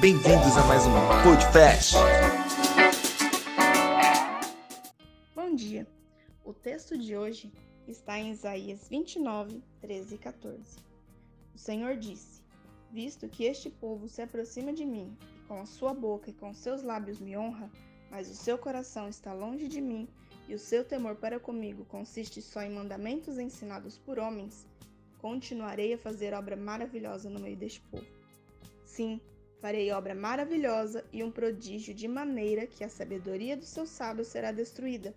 Bem-vindos a mais um Podcast. Bom dia. O texto de hoje está em Isaías 29, 13 e 14. O Senhor disse: Visto que este povo se aproxima de mim, e com a sua boca e com seus lábios me honra, mas o seu coração está longe de mim, e o seu temor para comigo consiste só em mandamentos ensinados por homens, continuarei a fazer obra maravilhosa no meio deste povo. Sim, farei obra maravilhosa e um prodígio de maneira que a sabedoria dos seus sábios será destruída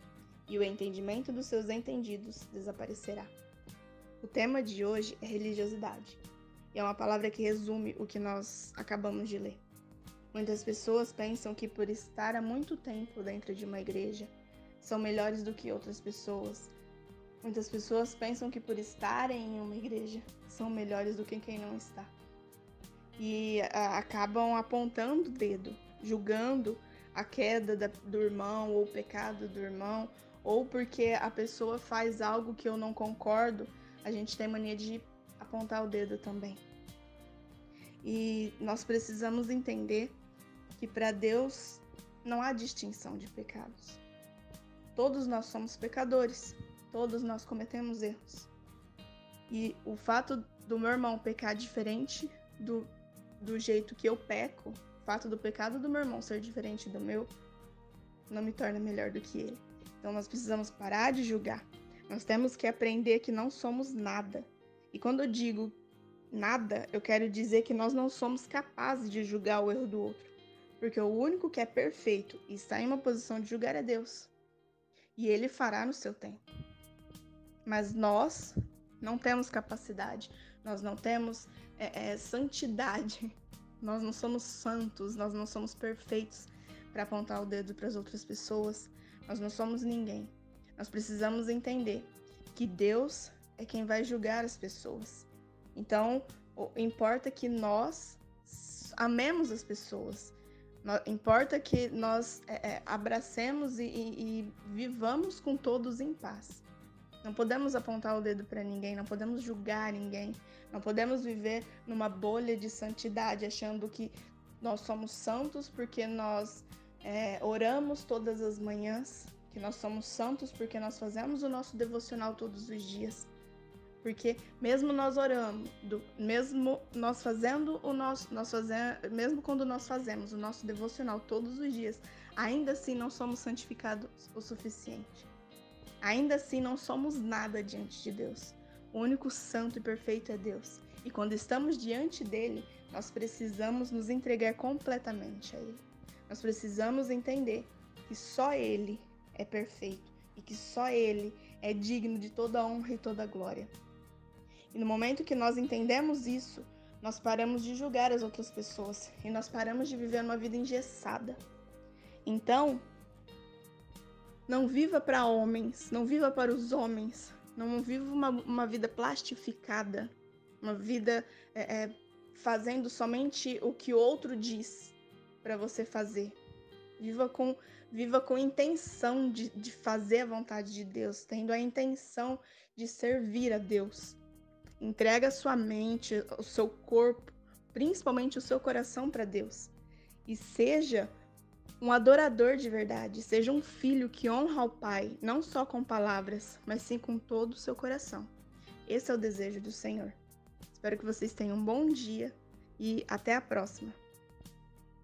e o entendimento dos seus entendidos desaparecerá. O tema de hoje é religiosidade, e é uma palavra que resume o que nós acabamos de ler. Muitas pessoas pensam que por estar há muito tempo dentro de uma igreja são melhores do que outras pessoas. Muitas pessoas pensam que por estarem em uma igreja são melhores do que quem não está. E a, acabam apontando o dedo, julgando a queda da, do irmão ou o pecado do irmão ou porque a pessoa faz algo que eu não concordo, a gente tem mania de apontar o dedo também. E nós precisamos entender que para Deus não há distinção de pecados. Todos nós somos pecadores, todos nós cometemos erros. E o fato do meu irmão pecar diferente do, do jeito que eu peco, o fato do pecado do meu irmão ser diferente do meu, não me torna melhor do que ele. Então nós precisamos parar de julgar. Nós temos que aprender que não somos nada. E quando eu digo nada, eu quero dizer que nós não somos capazes de julgar o erro do outro. Porque o único que é perfeito e está em uma posição de julgar é Deus. E ele fará no seu tempo. Mas nós não temos capacidade, nós não temos é, é, santidade, nós não somos santos, nós não somos perfeitos para apontar o dedo para as outras pessoas, nós não somos ninguém. Nós precisamos entender que Deus é quem vai julgar as pessoas. Então, importa que nós amemos as pessoas. Importa que nós é, é, abracemos e, e, e vivamos com todos em paz. Não podemos apontar o dedo para ninguém, não podemos julgar ninguém, não podemos viver numa bolha de santidade achando que nós somos santos porque nós é, oramos todas as manhãs, que nós somos santos porque nós fazemos o nosso devocional todos os dias. Porque mesmo nós orando, mesmo nós fazendo o nosso, nós fazendo, mesmo quando nós fazemos o nosso devocional todos os dias, ainda assim não somos santificados o suficiente. Ainda assim não somos nada diante de Deus. O único santo e perfeito é Deus. E quando estamos diante dele, nós precisamos nos entregar completamente a ele. Nós precisamos entender que só Ele é perfeito e que só Ele é digno de toda honra e toda glória. E no momento que nós entendemos isso, nós paramos de julgar as outras pessoas e nós paramos de viver uma vida engessada. Então, não viva para homens, não viva para os homens, não viva uma, uma vida plastificada, uma vida é, é, fazendo somente o que o outro diz, para você fazer. Viva com, viva com intenção de, de fazer a vontade de Deus, tendo a intenção de servir a Deus. Entrega a sua mente, o seu corpo, principalmente o seu coração para Deus. E seja um adorador de verdade, seja um filho que honra ao Pai, não só com palavras, mas sim com todo o seu coração. Esse é o desejo do Senhor. Espero que vocês tenham um bom dia e até a próxima.